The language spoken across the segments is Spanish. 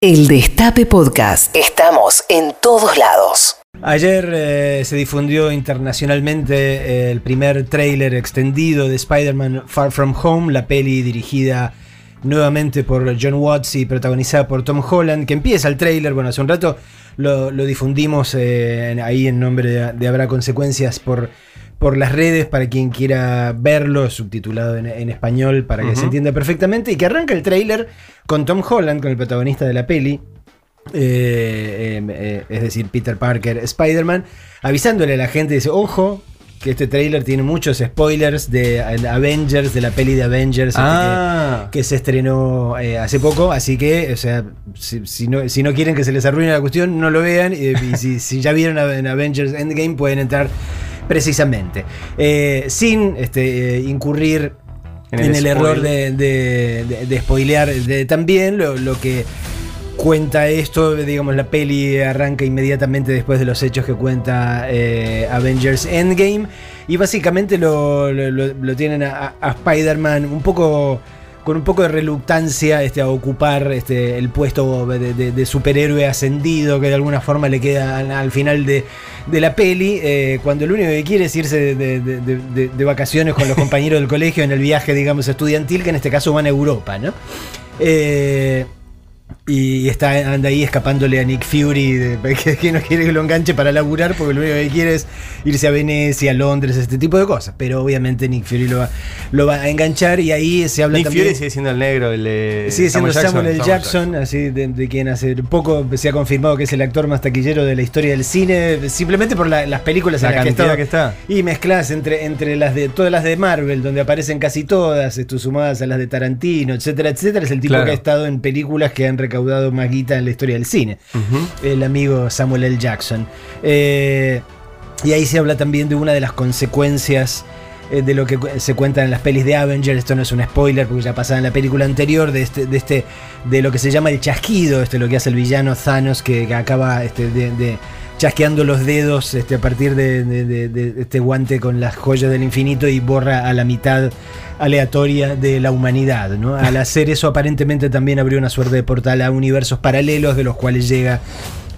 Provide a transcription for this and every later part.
El Destape Podcast. Estamos en todos lados. Ayer eh, se difundió internacionalmente eh, el primer tráiler extendido de Spider-Man Far From Home, la peli dirigida nuevamente por John Watts y protagonizada por Tom Holland, que empieza el tráiler, bueno, hace un rato lo, lo difundimos eh, ahí en nombre de, de Habrá Consecuencias por por las redes para quien quiera verlo, subtitulado en, español para que se entienda perfectamente, y que arranca el tráiler con Tom Holland, con el protagonista de la peli, eh, em, eh, es decir, Peter Parker, Spider-Man, avisándole a la gente, dice, ojo, que este tráiler tiene muchos spoilers de Avengers, de la peli de Avengers este, ah. que, se estrenó eh, hace poco, así que, o sea, si, no, si, no, quieren que se les arruine la cuestión, no lo vean, y, si, si, ya vieron en Avengers Endgame pueden entrar precisamente. Eh, sin este, incurrir en el, error de, de, spoilear también lo, que cuenta esto, digamos, la peli arranca inmediatamente después de los hechos que cuenta eh, Avengers Endgame y básicamente lo, tienen a Spider-Man un poco con un poco de reluctancia este, a ocupar este, el puesto de, superhéroe ascendido que de alguna forma le queda al, final de, la peli, eh, cuando lo único que quiere es irse de, vacaciones con los compañeros del colegio en el viaje, digamos, estudiantil, que en este caso van a Europa, ¿no? Eh, y está, anda ahí escapándole a Nick Fury, que, no quiere que lo enganche para laburar, porque lo único que quiere es irse a Venecia, a Londres, este tipo de cosas. Pero obviamente Nick Fury lo va, lo va a enganchar y ahí se habla Nick también. Fury sigue siendo el negro, el Sigue siendo Samuel, L. Jackson, así de, quien hace poco se ha confirmado que es el actor más taquillero de la historia del cine, simplemente por las películas la en las que, está. Y mezclas entre, entre las de todas las de Marvel, donde aparecen casi todas, esto, sumadas a las de Tarantino, etcétera, etcétera. Es el tipo que ha estado en películas que han recaudado más guita en la historia del cine. El amigo Samuel L. Jackson. Eh, y ahí se habla también de una de las consecuencias eh, de lo que se cuenta en las pelis de Avengers. Esto no es un spoiler porque ya pasaba en la película anterior de este, de este, de lo que se llama el chasquido, este lo que hace el villano Thanos que, acaba este, de, chasqueando los dedos este, a partir de, este guante con las joyas del infinito y borra a la mitad aleatoria de la humanidad. ¿no? Al hacer eso aparentemente también abrió una suerte de portal a universos paralelos de los cuales llega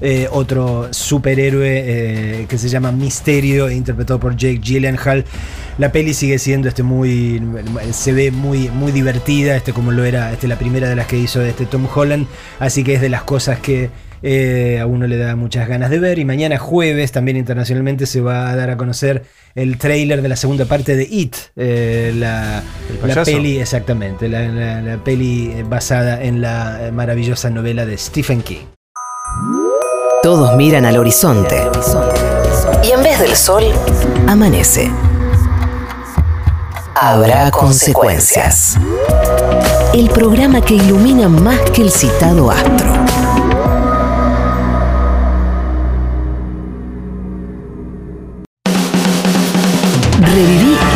eh, otro superhéroe eh, que se llama Misterio, interpretado por Jake Gyllenhaal. La peli sigue siendo este muy. se ve muy, muy divertida, este como lo era este, la primera de las que hizo este Tom Holland. Así que es de las cosas que eh, a uno le da muchas ganas de ver. Y mañana jueves, también internacionalmente, se va a dar a conocer el trailer de la segunda parte de It, eh, la, peli, exactamente, la, peli basada en la maravillosa novela de Stephen King. Todos miran al horizonte. Y en vez del sol, amanece. Habrá consecuencias. El programa que ilumina más que el citado astro.